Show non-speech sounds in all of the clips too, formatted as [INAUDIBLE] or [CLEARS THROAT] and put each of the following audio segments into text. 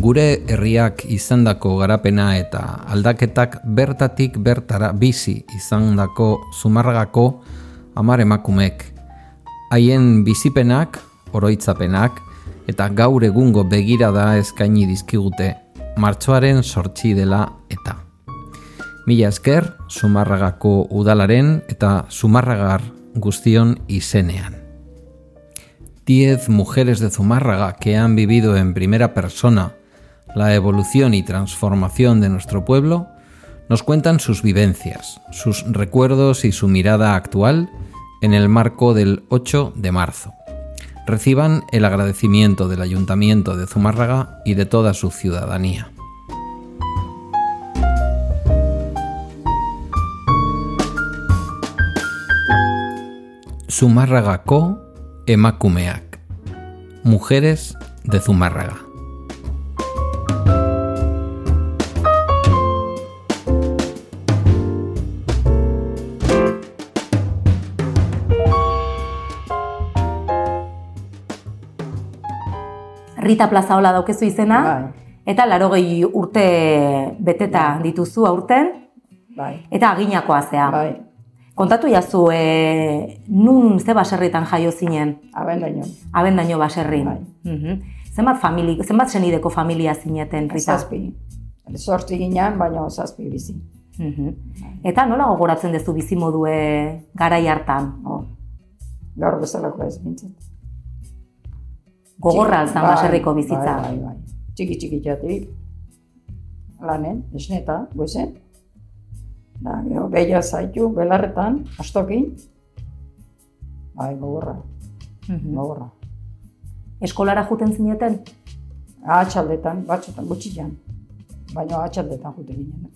gure herriak izandako garapena eta aldaketak bertatik bertara bizi izandako zumarragako amar emakumek. Haien bizipenak, oroitzapenak eta gaur egungo begirada eskaini dizkigute martxoaren sortzi dela eta. Mila esker, Zumarragako udalaren eta Zumarragar guztion izenean. Diez mujeres de Zumárraga que han vivido en primera persona la evolución y transformación de nuestro pueblo, nos cuentan sus vivencias, sus recuerdos y su mirada actual en el marco del 8 de marzo. Reciban el agradecimiento del Ayuntamiento de Zumárraga y de toda su ciudadanía. Zumárragako emakumeak. Mujeres de Zumárraga. Rita Plaza hola daukezu izena, Bai, eta laro gehi urte beteta dituzu aurten, bai, eta aginakoa zea. bai, Kontatu jazu, e, nun ze baserritan jaio zinen, abendaino. abendaino baserrin. Bai. Mhm. Zenbat, famili, zenbat senideko familia zineten, Rita? Zazpi. Sortzi ginen, baina zazpi bizi. Mhm. Eta nola gogoratzen duzu bizimodue garai hartan? Oh. Gaur bezalako ez bintzen. Gogorra alzan baserriko bizitza. Bai, bai, bai. Txiki txiki jatik. Lanen, esneta, goizen. Da, gero, behia zaitu, belarretan, astokin. Bai, gogorra, Mhm. gogorra. Eskolara juten zineten? Atxaldetan, batzutan, gutxian. Baina atxaldetan jute ginen.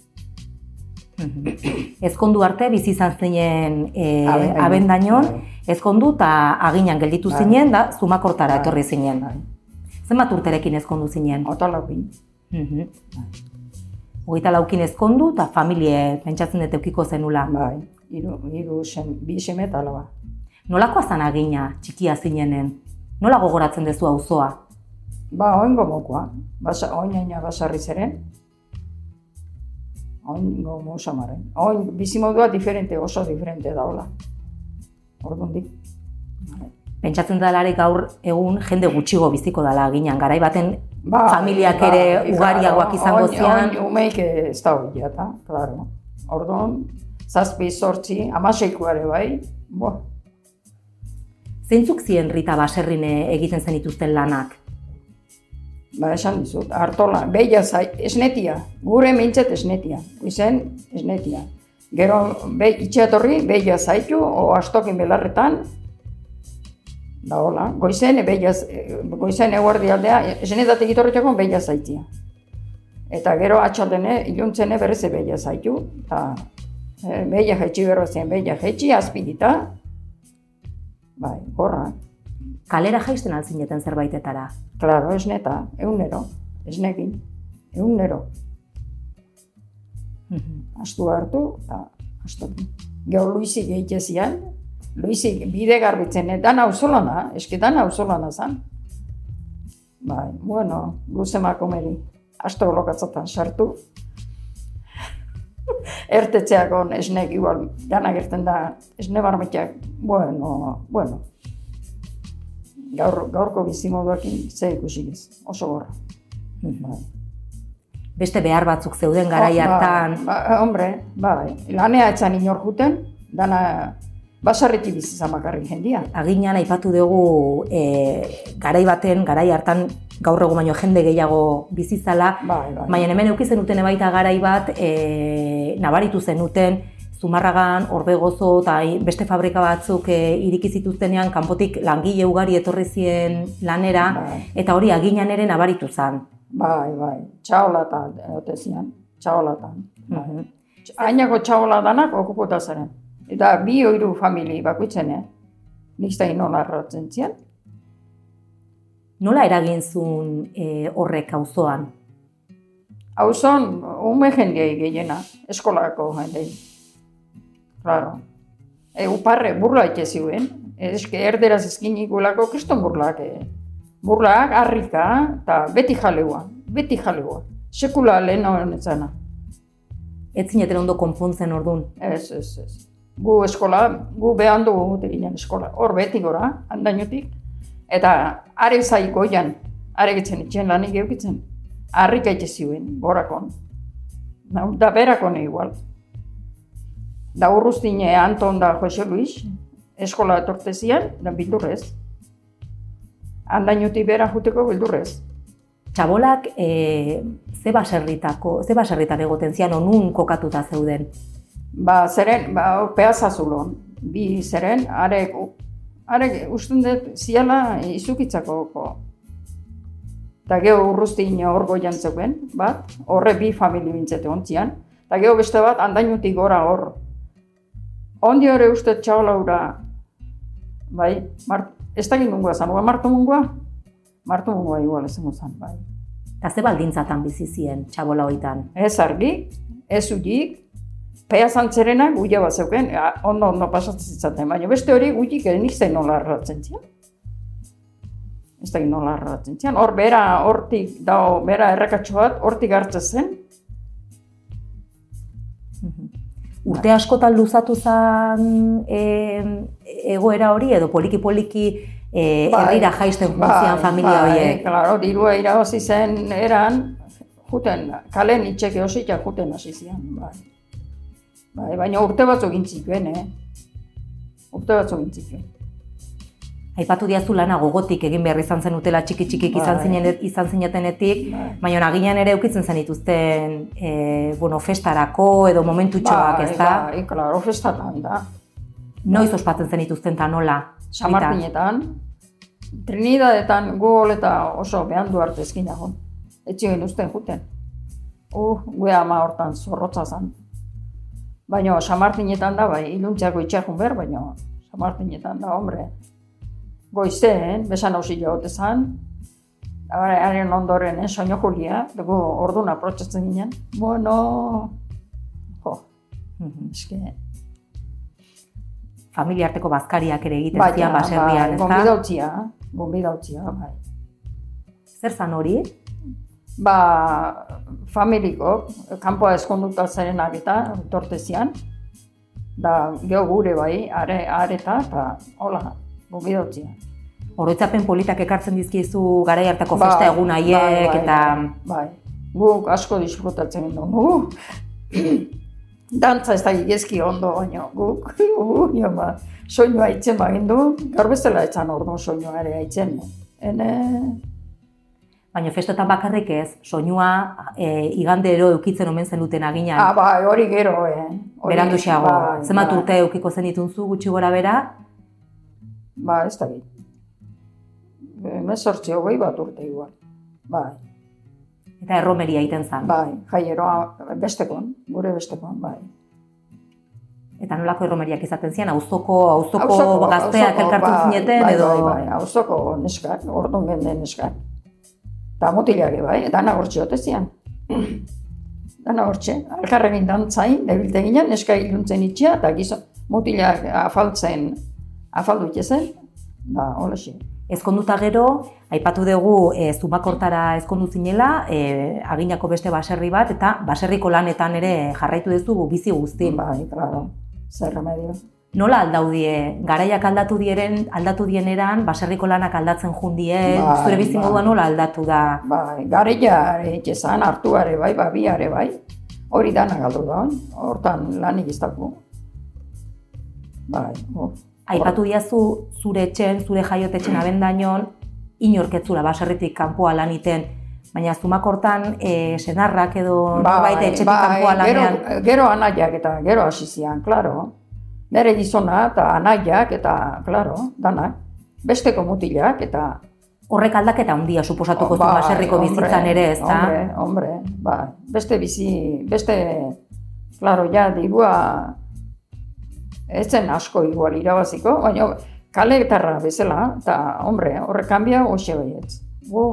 Ezkondu arte bizi izan zinen e, Abendainon. abendainon, ezkondu eta aginan gelditu Bai. zinen, da zumakortara Bai. etorri zinen. Bai. Zenbat urterekin ezkondu zinen? Otalakin. Mhm. Hogeita laukin ezkondu eta familie pentsatzen dut eukiko zenula. Bai, hiru, hiru sem, bi seme eta alaba. Nolakoa zan agina txikia zinenen? Nola gogoratzen duzu auzoa? Ba, oingo mokoa. Basa, oinaina basarri zeren. Oingo mosamaren. Oin, bizimodua diferente, oso diferente da hola. Ordundik. Pentsatzen dalarik gaur egun jende gutxigo biziko dala aginan, garai baten Ba, familiak ere ugariagoak izango oin- zian. Oin, umeik ez da hori eta, klaro. Orduan, zazpi sortzi, amaseikoare bai, bo, Zeintzuk zien Rita baserrine egiten zenituzten lanak? Ba, esan dizut, hartola, behia zai, esnetia, gure mintzet esnetia, izen esnetia. Gero, be, itxeatorri, behia zaitu, o astokin belarretan, da hola, goizen, behia, goizen eguerdi aldea, esnetatik itorretako behia zaitia. Eta gero atxaldene, iluntzene berreze behia zaitu, eta e, behia jaitsi berro zen, behia jaitsi, azpidita, bai, gorra, Kalera jaisten altzineten zerbaitetara. Claro, esneta, eunero, esnekin, eunero. Astu hartu, eta astu. Gero Luisi gehitze zian, Luisi bide garbitzen, eh, dan auzolana, eski dan auzolana zan. Bai, bueno, luzemako meri, asto lokatzatan sartu. [LAUGHS] Ertetzeako esnek igual, dana gerten da, esne barmetiak, bueno, bueno, gaur, gaurko bizimoduakin ze ikusi ez, oso gorra. Bai. Beste behar batzuk zeuden garai Oh, hartan. Ba, ba, hombre, bai, lanea etzan inor juten, dana basarretik bizi izan bakarrik jendia. Aginan aipatu dugu e, garai baten, garai hartan gaur egun baino jende gehiago bizizala, Bai, bai. baina hemen euki zenuten baita garai bat e, nabaritu zenuten Zumarragan, Orbegozo eta beste fabrika batzuk e, iriki zituztenean kanpotik langile ugari etorri zien lanera Bai. eta hori aginan ere nabaritu zen. Bai, bai, txaolatan, egote zian, txaolatan. Bai. Mhm. Ainako txaola danak okupota zaren. Eta bi oiru famili bakuitzen, eh? Nik inola erratzen zian. Nola eragin zuen e, horrek auzoan? Hauzon, ume jendei gehiena, eskolako jendei. Claro. E, uparre, burla ite ziuen. Eske erderaz eskin igulako kriston burlak. E. Burlak, harrika, eta beti jaleua. beti jalegoa. Sekula lehen hori zena. Ez zineten ondo konpontzen ordun. Ez, ez, ez. Gu eskola, gu behan dugu ginen eskola. Hor beti gora, handainotik. Eta are zai goian, are gitzen itxen lanik eukitzen. Arrik aite ziuen, gorakon. Da berakon igual. Da urruztine Anton da Jose Luis, eskola etortezian, da bildurrez. Handainotik bera juteko bildurrez. Txabolak e, ze baserritako, ze baserritan egoten zian onun kokatuta zeuden. Ba, zeren, ba, peazazulon. Bi zeren, arek, arek usten dut ziala izukitzako. ko. Eta geho urruztin hor goian zeuden, bat, horre bi famili bintzete ontzian. Eta geho beste bat, handainutik gora hor. Ondi hori uste txaolaura, bai, mart, ez da gindungua zan, martu mungua? Martu mungua igual ezen zan, bai. Eta ze baldintzatan bizi ziren txabola hoitan. Ez argi, ez ulik, pea zantzerena guia bat zeuken, ondo ondo pasatzen zitzaten, baina beste hori guitik ere nik zein nola erratzen zian. Ez da nola erratzen zian. Hor bera, hortik, dao, bera errakatxo bat, hortik hartzen zen. Urte askotan luzatu zen e, egoera hori edo poliki-poliki e, Bai, herrira jaisten juntzian familia bai, horiek. Claro, dirua irabazi zen eran, juten, kalen itxeke osita juten hasi zian, bai. Bai, baina urte batzuk gintzikuen, eh? Urte batzuk gintzikuen. Aipatu diazu lana gogotik egin behar izan zen utela txiki txikik izan, Bai. zinen, izan zinetenetik, Bai. baina nagian ere eukitzen zen dituzten e, bueno, festarako edo momentutxoak, bai, ez da? Bai, klaro, festatan da. Noiz ospatzen zen dituzten eta nola? San Martinetan, Trinidadetan gu oleta oso behandu arte eskinago. Etxioen usten juten. Uh, gue ama hortan zorrotza zan. Baina San Martinetan da, bai, iluntziako itxakun behar, baina San Martinetan da, hombre. Goizeen, besan hausi jagote zan, haren ondoren, eh, soño Julia, dugu orduan aprotxatzen ginen. Bueno, jo, Mhm. eske, Familia arteko bazkariak ere egiten Baina, zian baserrian, bai, ez da? gonbidautzia, gonbidautzia, bai. Zer zan hori? Ba, familiko, kanpoa eskonduta zerenak eta tortezian, da geho gure bai, are, areta, eta hola, gonbidautzia. Oroitzapen politak ekartzen dizkiezu garai hartako festa egun haiek eta Bai, guk asko disfrutatzen uh, [CLEARS THROAT] dantza ez da igezki ondo, baina guk, [LAUGHS] uh, ba, soinua aitzen bagindu, gaur bezala etzan orduan soinua ere aitzen. Ene, baina festetan bakarrik ez, soinua e, igandero eukitzen omen zenuten aginan. ah, bai, hori gero, eh. Hori- Beranduxeago, bai, zenbat bai. urte eukiko zen ditunzu gutxi gora bera, Ba, ez da. Hemezortzi hogei bat urte igual. Bai, eta erromeria egiten zen. bai, jaieroa bestekon, gure bestekon, bai. Eta nolako erromeriak izaten zian, auzoko, auzoko gazteak auzoko, elkartu bai, zineten bai, edo... Bai, bai, auzoko neskak, orduan genden neskak. Eta mutilak bai, dana hortxe ote zian. [CLEARS THROAT] dana hortxe, alkarregin dantzain, debilte ginen, neska iluntzen itxea, eta gizon, mutilak afaltzen, afaldu zen, da, hola xe. Ezkonduta gero, aipatu dugu e, zumakortara ezkondu zinela, e, aginako beste baserri bat, eta baserriko lanetan ere jarraitu duzu bizi guztin. Bai, claro, zer remedio. Nola aldaudie, garaiak aldatu dieren, aldatu dieneran, baserriko lanak aldatzen jundie, Bai, zure bizi bai. nola aldatu da? Bai, gareia etxezan, hartuare bai, babiare bai. Hori dana galdu da, hortan lanik iztaku. Bai, uf. Aipatu diazu zure etxen, zure jaiotetxen [CLEARS THROAT] abendainon, inorketzula baserritik kanpoa laniten, baina zumakortan e, senarrak edo norbait etxetik kanpoa lanean. Gero, gero anaiak eta gero hasi zian, klaro. Nere gizona eta anaiak eta, klaro, danak. Besteko mutilak eta... Horrek aldaketa handia suposatuko zu Bai, baserriko bizitzan ere, ez da? Hombre, hombre, bai. Beste bizi, beste, klaro, ja, dirua, ez zen asko igual irabaziko, baina kaletarra bezala, eta, hombre, horrek kanbia, hoxe baietz. Gu,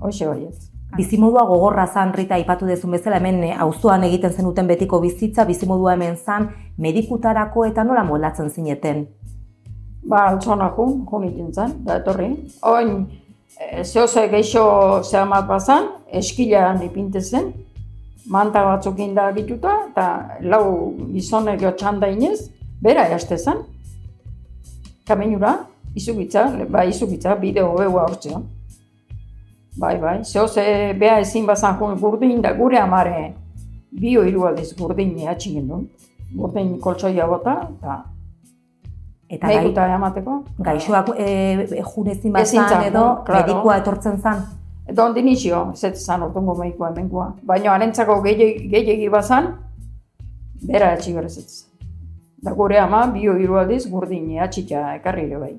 hoxe baietz. Bizimodua gogorra zan, Rita, aipatu dezun bezala, hemen eh, auzoan egiten zenuten betiko bizitza, bizimodua hemen zan, medikutarako eta nola moldatzen zineten. Ba, altzona jun, jun iten zen, da etorri. Oin, e, zehose geixo zehamat bazan, eskilean ipinte zen, manta batzuk inda bituta, eta lau gizonek jo txanda inez, bera easte zen. Kamenura, izugitza, ba izugitza, bideo beua hortzea. Bai, bai, zehose beha ezin bazan jun gurdin da gure amare bio hiru aldiz gurdin ehatxin gendun. Gurdin koltsoia bota, eta Eta gai, emateko. gaixoak e, junezin Ezin bazan zan, edo claro. medikua etortzen zan. Eta ondi nixio, ez ez zan ortungo meikoa hemenkoa. Baina arentzako gehiegi gehiegi bazan, bera etxi berez ez. Da gure ama, bio hiru aldiz gurdin ehatxita ekarri ere bai.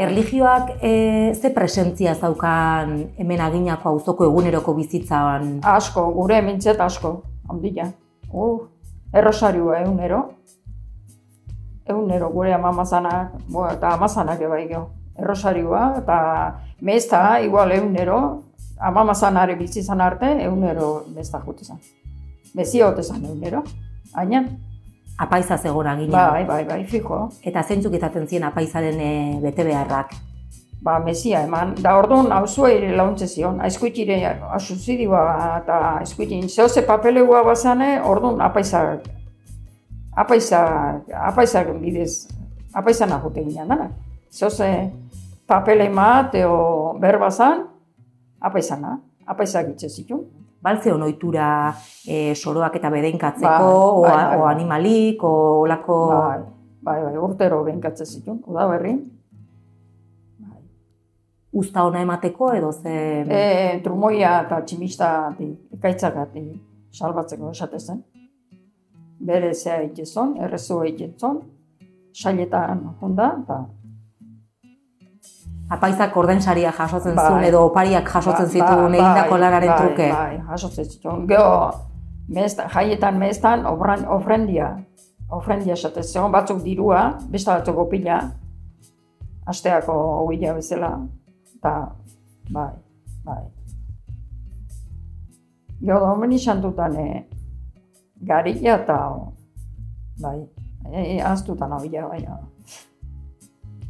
Erlijioak e, ze presentzia zaukan hemen aginako auzoko eguneroko bizitzan? Asko, gure mintzet asko, ondila. Uh, errosarioa egunero. Egunero gure ama amazanak, bo, eta amazanak ebai geho. Errosarioa, eta mezta, igual egunero, ama amazanare bizi zan arte, egunero mezta jute zan. Mezia hote zan egunero. Ainan, Apaiza zegoen agina. bai, bai, bai, fijo. Eta zeintzuk izaten zien apaizaren e, bete beharrak. Ba, mesia eman, da orduan hauzua ere launtze zion, aizkuitire asuzidioa eta aizkuitin zehose papelegua bazane, orduan apaizak, apaizak, apaizak bidez, apaizan ajute ginen dana. Zehose papele mat, eo berbazan, apaizana, apaizak itxe zituen. Baltze ohitura e, soroak eta bedenkatzeko, Bai, bai, bai, o bai. animalik, o olako... Bai, bai, bai, urtero behinkatze zituen, uda berri. Usta ona emateko edo ze... E, trumoia eta tximista ekaitzakati salbatzeko esate zen. Bere zea itezon, errezua itezon, sailetan honda, eta Apaizak ordensaria jasotzen Bai. zuen edo opariak jasotzen Ba- zituen ba- egindako bai, lanaren bai, truke. Bai, jasotzen zituen. Gero, mezta, jaietan meztan ofran, ofrendia, ofrendia esate zegoen batzuk dirua, beste batzuk opila, asteako ogia bezala, eta bai, bai. Gero, domen izan dutan, e, garilla eta, bai, e, aztutan ogia, bai,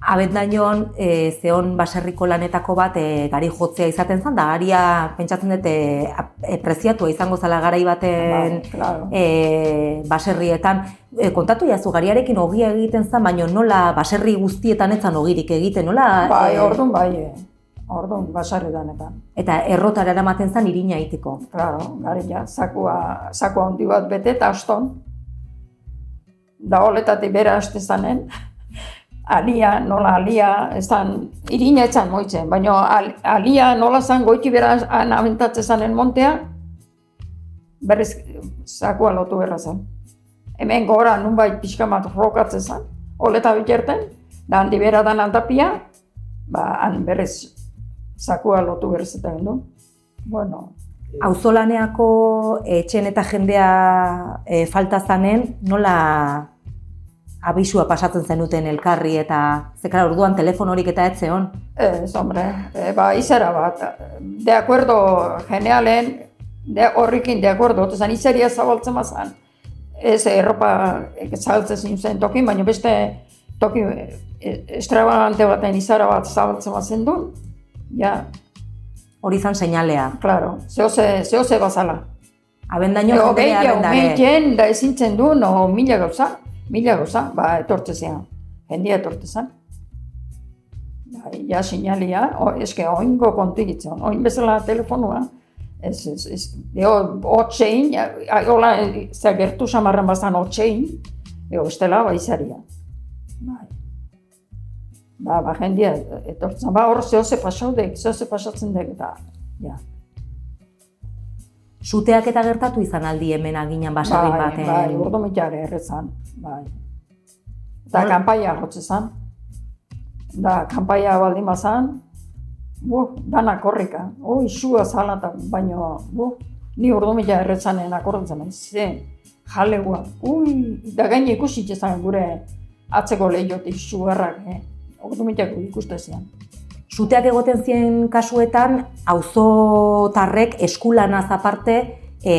Abendaion e, zeon baserriko lanetako bat e, gari jotzea izaten zen, da garia pentsatzen dut e, e, preziatua izango zala garai baten bai, claro. e, baserrietan. E, kontatu jazu, gariarekin ogia egiten zen, baina nola baserri guztietan etzan ogirik egiten, nola? Bai, e, orduan bai, e, orduan basarri danetan. Eta errotara eramaten zen irina itiko. Claro, garilla, sakua, sakua handi bat bete eta aston. Da holetatik bera aste zanen. Alia, nola alia, ez zan, irina etzan moitzen, baina al, alia nola zan goiti bera abentatze zanen montea, berrez sakua lotu berra zen. Hemen gora nunbait pixka bat rokatzen zan, holeta biterten, da handi bera dan aldapia, ba, han berrez sakua lotu berrez eta gendu. Bueno, Auzolaneako etxen eta jendea e, falta zanen, nola abisua pasatzen zenuten elkarri eta zekara orduan telefonorik eta ez zeon. Ez, hombre, e, ba, izera bat, de acuerdo generalen, de, horrikin de acuerdo, otezan izeria zabaltzen bazan. Ez erropa e, zabaltzen zen tokin, baina beste toki e, extravagante baten izara bat zabaltzen bazen duen, ja, Hori zan seinalea. claro, zehose, zehose bazala. Abendaino jendea abendare. mehien da ezintzen du, no mila gauza, mila gauza, ba, etortze zean, jendia etortze zen. Ba, ja, sinalia, o, eske, oingo kontigitzen, oin bezala telefonua, ez, ez, ez, eo, otxein, hola, ze gertu samarren bazan otxein, eo, estela, ba, izaria. Bai. Ba, ba, jendia etortzen, ba, hor zehose pasaudek, zehose pasatzen dek, da, ja. Suteak eta gertatu izan aldi hemen aginan baserri bai, baten. Bai, urdo mitare errezan, bai. Eta Nola? kanpaia jotze zan. Da, kanpaia baldin bazan, buh, dana korrika. Oi, sua zala eta baino, buh, ni urdo mila errezanen akordatzen naiz. Ze, jalegua. Ui, da gaine ikusi gure atzeko lehiotik sugarrak, eh? Urdo milako ikuste zian. Suteak egoten zien kasuetan, auzotarrek eskulanaz aparte, e,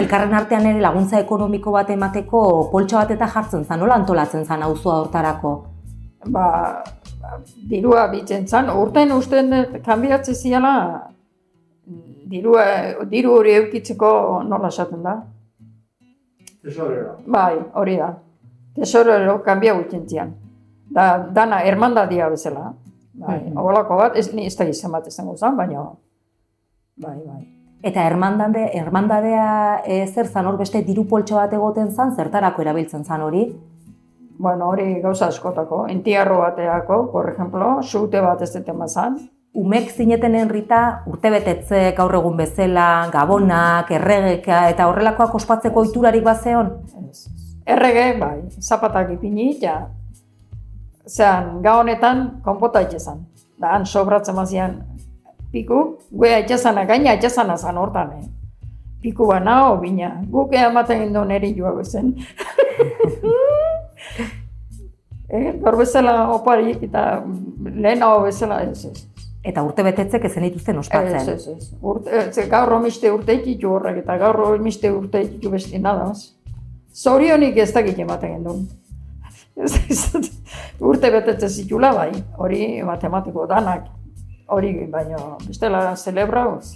elkarren artean ere laguntza ekonomiko bat emateko poltsa bat eta jartzen zan, nola antolatzen zan auzoa hortarako? ba, dirua bitzen zan, urten usten kanbiatze ziala, dirua, diru hori eukitzeko nola esaten da? Tesorero. Bai, hori da. Tesorero kanbia gutien zian. Da, dana hermandadia bezala. Bai, Mhm. horrelako bat, ez, ni ez da izan bat izango zan, baina... Bai, bai. Eta hermandade, hermandadea e, zer zan hor beste diru poltso bat egoten zan, zertarako erabiltzen zan hori? Bueno, hori gauza askotako. Entiarro bateako, por ejemplo, sute bat ez deten bazan. Umek zinetenen rita urtebetetze gaur egun bezala, gabonak, erregeka eta horrelakoak ospatzeko oiturarik bazeon? Ez, ez. Errege, bai, zapatak ipini, ja. Zean, ga honetan, konpota itxezan. Da, han sobratzen mazian piku, gue itxezana, gaina itxezana zan hortan, eh. Piku bana, o bina. Guk ematen gindo neri joa bezen. [LAUGHS] eh, gaur bezala opari eta lehen hau bezala, ez, ez. Eta urtebetetzek ezen dituzten Ez, ospatzen. ez, ez. Urte, ez, gaur omiste urte ikitu horrek, eta gaur omiste urte ikitu besti nada, ez. Zorionik ez dakit ematen gendun. [LAUGHS] Ez, ez, urte betetze zitula bai, hori matematiko danak, hori baino bestela celebrauz.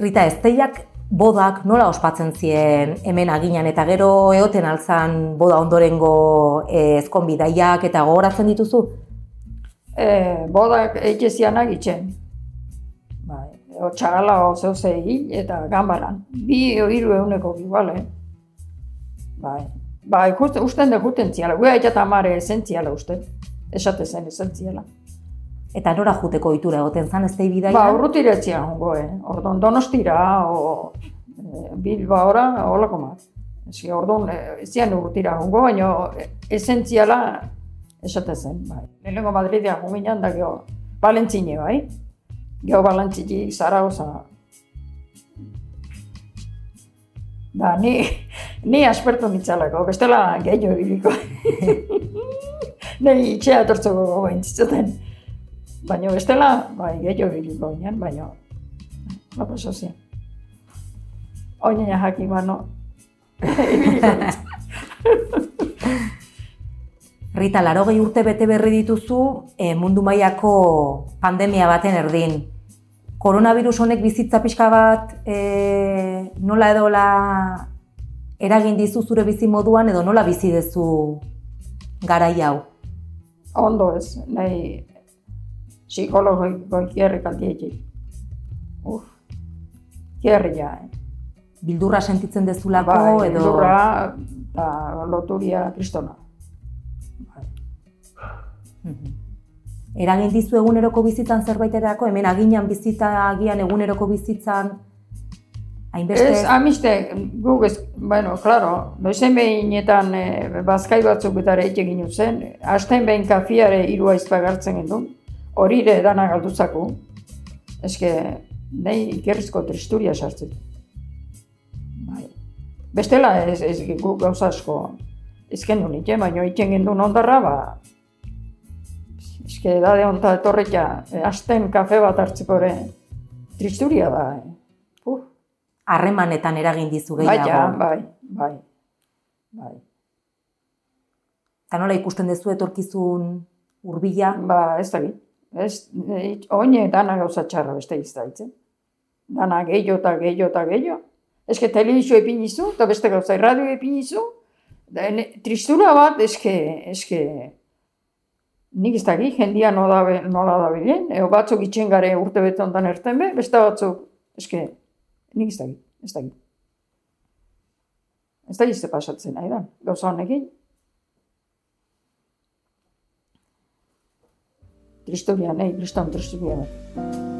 Rita, ezteiak bodak nola ospatzen zien hemen aginan eta gero eoten alzan boda ondorengo eh, ezkonbidaiak eta gogoratzen dituzu? E, bodak eitzezianak itxen. Bai, o txagala o zeuze egin eta gambaran. Bi hiru eguneko igual, eh? Bai, bai, just, usten da guten ziala. Gue aita tamare esentziala uste. Esate zen esentziala. Eta nora juteko ohitura egoten zan eztei bidaia? Ba, urrutiretzia hongo, eh? Ordon donostira, o e, Bilbaora, holako mat. Eski, ordon, e, zian urrutira hongo, baina esentziala esate zen, bai. Lehenengo Madridea junginan da geho, Valentzine, bai? Geho Valentzini, Zaragoza. Da, ni, ni aspertu nitzalako, bestela gehiago ibiliko. Nei itxea etortzeko gogoen zitzaten. Baina bestela, bai, gehiago ibiliko ginen, baina, la paso zian. Oinena jakin bano, ibiliko nintzen. Rita, larogei urte bete berri dituzu eh, mundu mailako pandemia baten erdin. Koronavirus honek bizitza pixka bat eh, nola edola eragin dizu zure bizi moduan edo nola bizi dezu garai hau? Ondo ez, nahi psikologiko kierri kaldietxik. Uf, kierri ja, eh. Bildurra sentitzen dezulako Bai, edo... lurra eta loturia kristona. Bai. Mhm. Eragin dizu eguneroko bizitzan zerbaiterako, hemen aginan bizita agian eguneroko bizitzan hainbeste... Ez, amiste, guk ez, bueno, claro, noizen behinetan e, bazkai batzuk eta ere egin zen, hasten behin kafiare hiru aizpa gartzen gendun, hori ere dana galdutzako. Eske, nahi ikerrizko tristuria sartzen. Bai. Bestela ez, ez guk gauza asko ezken du nite, baina itzen gendun ondarra, ba, eske edade onta etorretia, e, hasten kafe bat hartzeko ere, tristuria da, eh. Uf. harremanetan eragin dizu gehiago. Baina, bai, bai, bai. Eta nola ikusten duzu etorkizun hurbila? Ba, ez da Ez, e, oine dana gauza txarra beste iztaitzen. Dana gehiago eta gehiago eta gehiago. Eske telebizio epinizu, eta beste gauza radio epinizu. Da, ene, tristura bat, eske, eske, nik ez dakit, jendia nola, nola da bilen, eo batzuk itxen gare urte bete ondan erten be, beste batzuk, eske, nik ez dakit, ez dakit. Ez dakit ze pasatzen, nahi da, gauza honekin. Tristuria, nahi, kriston tristuria bat.